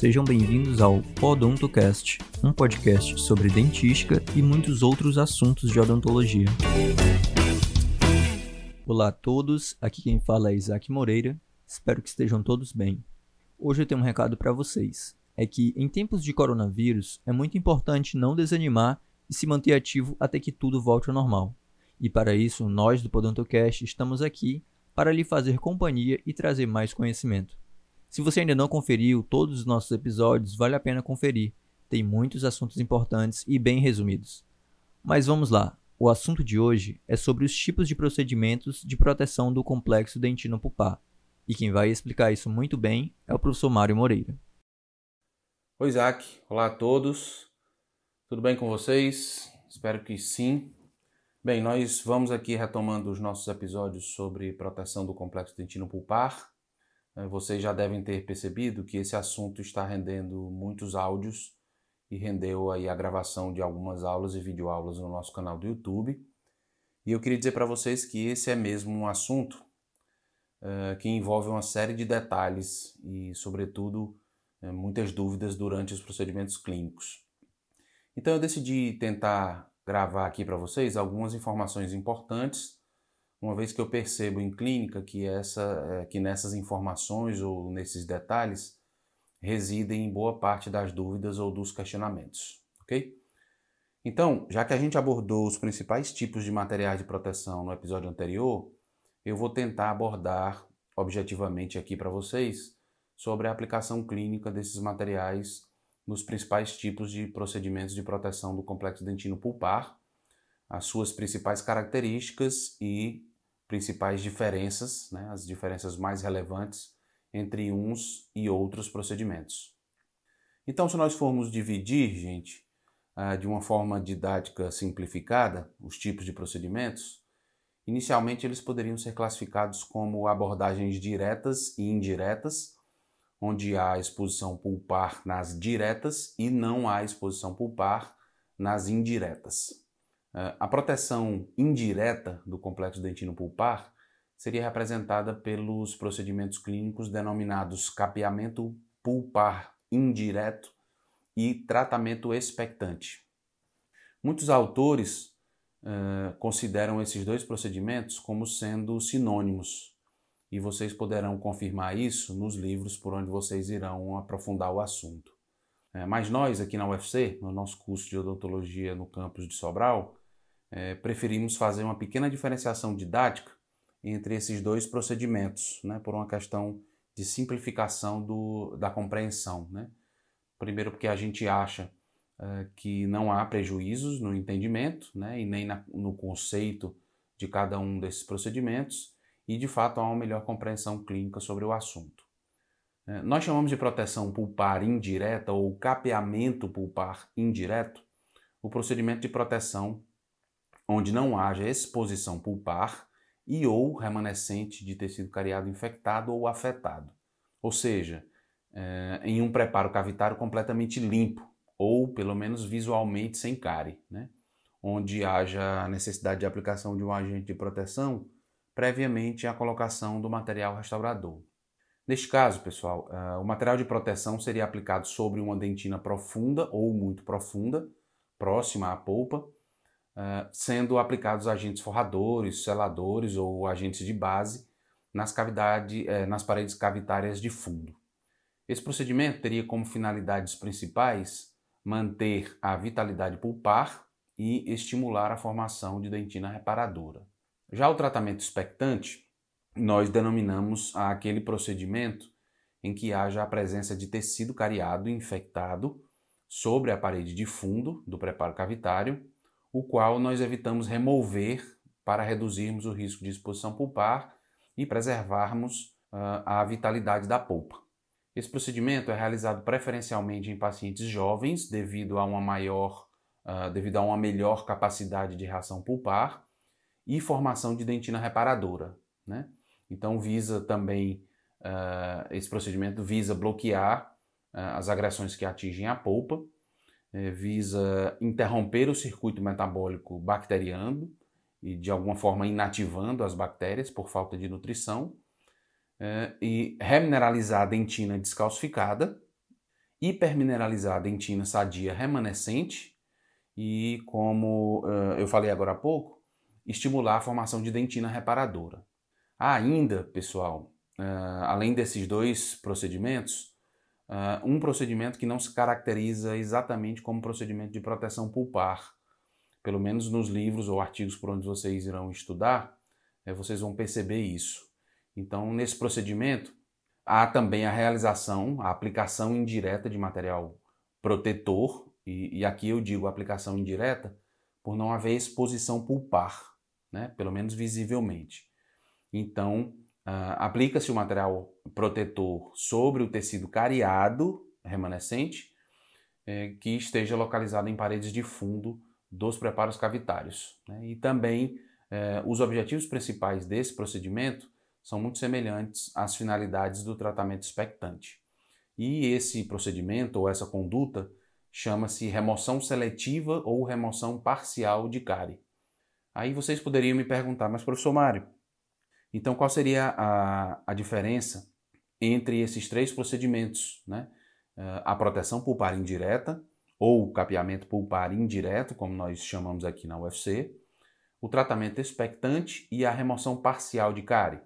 Sejam bem-vindos ao Odontocast, um podcast sobre dentística e muitos outros assuntos de odontologia. Olá a todos, aqui quem fala é Isaac Moreira. Espero que estejam todos bem. Hoje eu tenho um recado para vocês. É que em tempos de coronavírus é muito importante não desanimar e se manter ativo até que tudo volte ao normal. E para isso, nós do Podontocast estamos aqui para lhe fazer companhia e trazer mais conhecimento. Se você ainda não conferiu todos os nossos episódios, vale a pena conferir. Tem muitos assuntos importantes e bem resumidos. Mas vamos lá. O assunto de hoje é sobre os tipos de procedimentos de proteção do complexo dentino pulpar. E quem vai explicar isso muito bem é o professor Mário Moreira. Oi, Isaac. Olá a todos. Tudo bem com vocês? Espero que sim. Bem, nós vamos aqui retomando os nossos episódios sobre proteção do complexo dentino pulpar. É, vocês já devem ter percebido que esse assunto está rendendo muitos áudios e rendeu aí a gravação de algumas aulas e videoaulas no nosso canal do YouTube. E eu queria dizer para vocês que esse é mesmo um assunto uh, que envolve uma série de detalhes e, sobretudo, uh, muitas dúvidas durante os procedimentos clínicos. Então eu decidi tentar gravar aqui para vocês algumas informações importantes uma vez que eu percebo em clínica que, essa, é, que nessas informações ou nesses detalhes residem boa parte das dúvidas ou dos questionamentos, ok? Então, já que a gente abordou os principais tipos de materiais de proteção no episódio anterior, eu vou tentar abordar objetivamente aqui para vocês sobre a aplicação clínica desses materiais nos principais tipos de procedimentos de proteção do complexo dentino pulpar, as suas principais características e principais diferenças, né, as diferenças mais relevantes entre uns e outros procedimentos. Então, se nós formos dividir, gente, ah, de uma forma didática simplificada, os tipos de procedimentos, inicialmente eles poderiam ser classificados como abordagens diretas e indiretas, onde há exposição pulpar nas diretas e não há exposição pulpar nas indiretas. Eh, a proteção indireta do complexo dentino pulpar seria representada pelos procedimentos clínicos denominados capeamento pulpar indireto e tratamento expectante. Muitos autores uh, consideram esses dois procedimentos como sendo sinônimos, e vocês poderão confirmar isso nos livros por onde vocês irão aprofundar o assunto. Uh, mas nós, aqui na UFC, no nosso curso de odontologia no campus de Sobral, é, preferimos fazer uma pequena diferenciação didática entre esses dois procedimentos, né, por uma questão de simplificação do, da compreensão. Né? Primeiro, porque a gente acha é, que não há prejuízos no entendimento né, e nem na, no conceito de cada um desses procedimentos, e de fato há uma melhor compreensão clínica sobre o assunto. É, nós chamamos de proteção pulpar indireta ou capeamento pulpar indireto o procedimento de proteção onde não haja exposição pulpar e ou remanescente de tecido cariado infectado ou afetado. Ou seja, é, em um preparo cavitário completamente limpo, ou pelo menos visualmente sem cárie, né? onde haja necessidade de aplicação de um agente de proteção previamente à colocação do material restaurador. Neste caso, pessoal, uh, o material de proteção seria aplicado sobre uma dentina profunda ou muito profunda, próxima à polpa, uh, sendo aplicados agentes forradores, seladores ou agentes de base nas, cavidade, uh, nas paredes cavitárias de fundo. Esse procedimento teria como finalidades principais manter a vitalidade pulpar e estimular a formação de dentina reparadora. Já o tratamento expectante, nós denominamos aquele procedimento em que haja a presença de tecido cariado infectado sobre a parede de fundo do preparo cavitário o qual nós evitamos remover para reduzirmos o risco de exposição pulpar e preservarmos uh, a vitalidade da polpa. Esse procedimento é realizado preferencialmente em pacientes jovens devido a uma maior, uh, devido a uma melhor capacidade de reação pulpar e formação de dentina reparadora. Né? Então visa também uh, esse procedimento visa bloquear as agressões que atingem a polpa visa interromper o circuito metabólico bacteriano e de alguma forma inativando as bactérias por falta de nutrição é, e remineralizar a dentina descalcificada hipermineralizar a dentina sadia remanescente e, como uh, eu falei agora há pouco, estimular a formação de dentina reparadora. Ainda, pessoal, além desses dois procedimentos, uh, um procedimento que não se caracteriza exatamente como procedimento de proteção pulpar. Pelo menos nos livros ou artigos por onde vocês irão estudar, é, vocês vão perceber isso. Então, nesse procedimento, há também a realização, a aplicação indireta de material protetor, e, e aqui eu digo aplicação indireta por não haver exposição pulpar, né? pelo menos visivelmente. Então, uh, aplica-se o material protetor sobre o tecido cariado remanescente, eh, que esteja localizado em paredes de fundo dos preparos cavitários. Né? E também eh, os objetivos principais desse procedimento são muito semelhantes às finalidades do tratamento expectante. E esse procedimento ou essa conduta chama-se remoção seletiva ou remoção parcial de cárie. Aí vocês poderiam me perguntar, mas professor Mário, então qual seria a, a diferença entre esses três procedimentos? Né? Eh, a proteção pulpar indireta, ou capeamento pulpar indireto, como nós chamamos aqui na UFC, o tratamento expectante e a remoção parcial de cárie.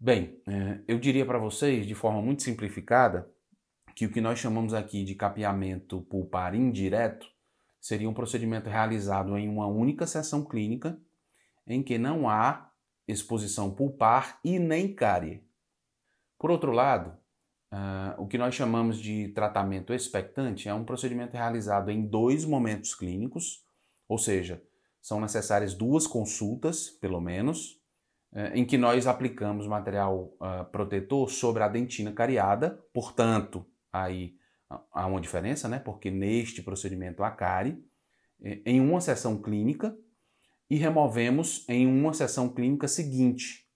Bem, eh, eu diria para vocês, de forma muito simplificada, que o que nós chamamos aqui de capeamento pulpar indireto seria um procedimento realizado em uma única sessão clínica em que não há exposição pulpar e nem cárie. Por outro lado, uh, o que nós chamamos de tratamento expectante é um procedimento realizado em dois momentos clínicos, ou seja, são necessárias duas consultas, pelo menos, uh, em que nós aplicamos material uh, protetor sobre a dentina cariada, portanto, aí há uma diferença, né? Porque neste procedimento há cárie em uma sessão clínica e removemos em uma sessão clínica seguinte,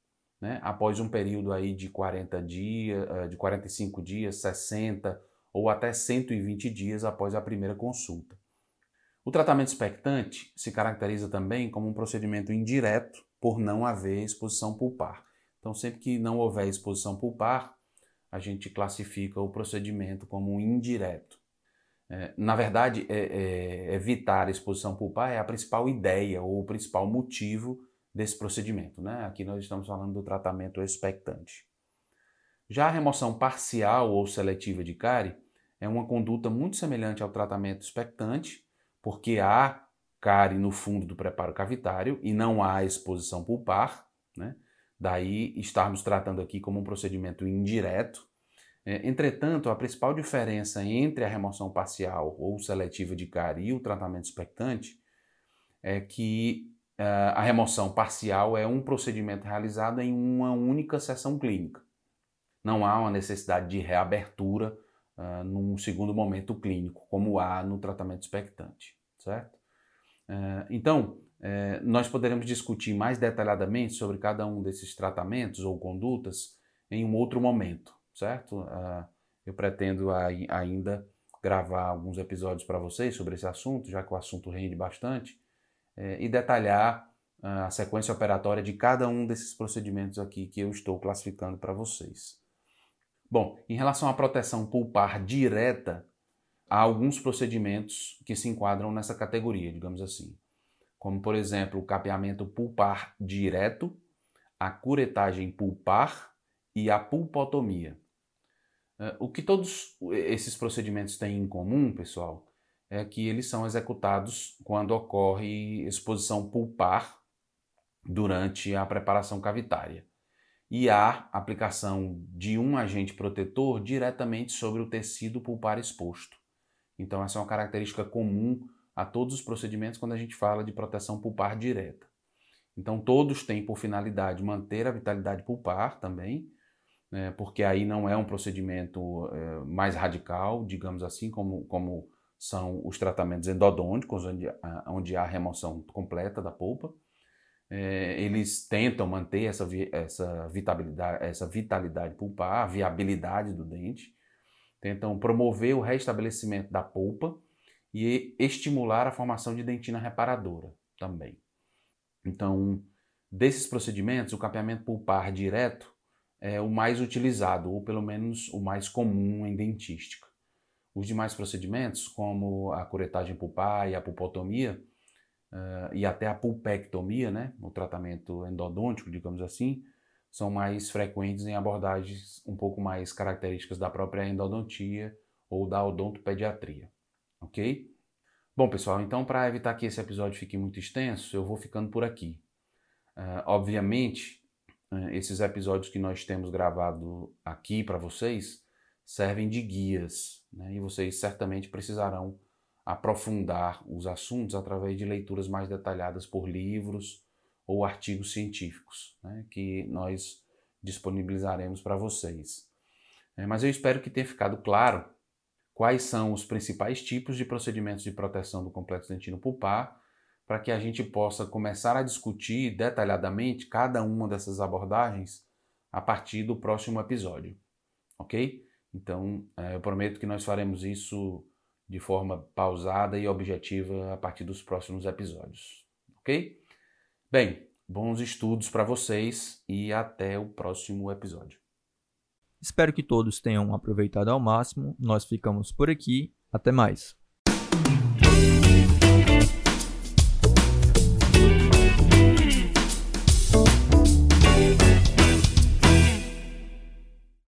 né? Após um período aí de 40 dias, eh, de 45 dias, 60 ou até 120 dias após a primeira consulta. O tratamento expectante se caracteriza também como um procedimento indireto por não haver exposição pulpar. Então, sempre que não houver exposição pulpar, a gente classifica o procedimento como indireto. É, na verdade, é, é, evitar a exposição pulpar é a principal ideia ou o principal motivo desse procedimento. Né? Aqui nós estamos falando do tratamento expectante. Já a remoção parcial ou seletiva de cárie é uma conduta muito semelhante ao tratamento expectante, porque há cárie no fundo do preparo cavitário e não há exposição pulpar, né? Daí estarmos tratando aqui como um procedimento indireto. É, entretanto, a principal diferença entre a remoção parcial ou seletiva de cárie e o tratamento expectante é que uh, a remoção parcial é um procedimento realizado em uma única sessão clínica. Não há uma necessidade de reabertura uh, num segundo momento clínico, como há no tratamento expectante, certo? Uh, então, é, nós poderemos discutir mais detalhadamente sobre cada um desses tratamentos ou condutas em um outro momento, certo? Uh, eu pretendo ainda gravar alguns episódios para vocês sobre esse assunto, já que o assunto rende bastante, é, e detalhar uh, a sequência operatória de cada um desses procedimentos aqui que eu estou classificando para vocês. Bom, em relação à proteção pulpar direta, há alguns procedimentos que se enquadram nessa categoria, digamos assim como por exemplo o capeamento pulpar direto, a curetagem pulpar e a pulpotomia. Eh, o que todos esses procedimentos têm em comum, pessoal, é que eles são executados quando ocorre exposição pulpar durante a preparação cavitária. E há aplicação de um agente protetor diretamente sobre o tecido pulpar exposto. Então, essa é uma característica comum a todos os procedimentos quando a gente fala de proteção pulpar direta. Então, todos têm por finalidade manter a vitalidade pulpar também, né, porque aí não é um procedimento é, mais radical, digamos assim, como, como são os tratamentos endodônticos, onde, onde há remoção completa da polpa. É, eles tentam manter essa, essa, vitalidade, essa vitalidade pulpar, a viabilidade do dente, tentam promover o restabelecimento da polpa e estimular a formação de dentina reparadora também. Então, desses procedimentos, o capeamento pulpar direto é o mais utilizado, ou pelo menos o mais comum em dentística. Os demais procedimentos, como a curetagem pulpar e a pulpotomia, uh, e até a pulpectomia, né, o tratamento endodôntico, digamos assim, são mais frequentes em abordagens um pouco mais características da própria endodontia ou da odontopediatria, ok? Bom, pessoal, então para evitar que esse episódio fique muito extenso, eu vou ficando por aqui. Uh, obviamente, uh, esses episódios que nós temos gravado aqui para vocês servem de guias, né? e vocês certamente precisarão aprofundar os assuntos através de leituras mais detalhadas por livros ou artigos científicos, né? que nós disponibilizaremos para vocês. É, mas eu espero que tenha ficado claro quais são os principais tipos de procedimentos de proteção do complexo dentino pulpar, para que a gente possa começar a discutir detalhadamente cada uma dessas abordagens a partir do próximo episódio, ok? Então, é, eu prometo que nós faremos isso de forma pausada e objetiva a partir dos próximos episódios, ok? Bem, bons estudos para vocês e até o próximo episódio. Espero que todos tenham aproveitado ao máximo. Nós ficamos por aqui. Até mais.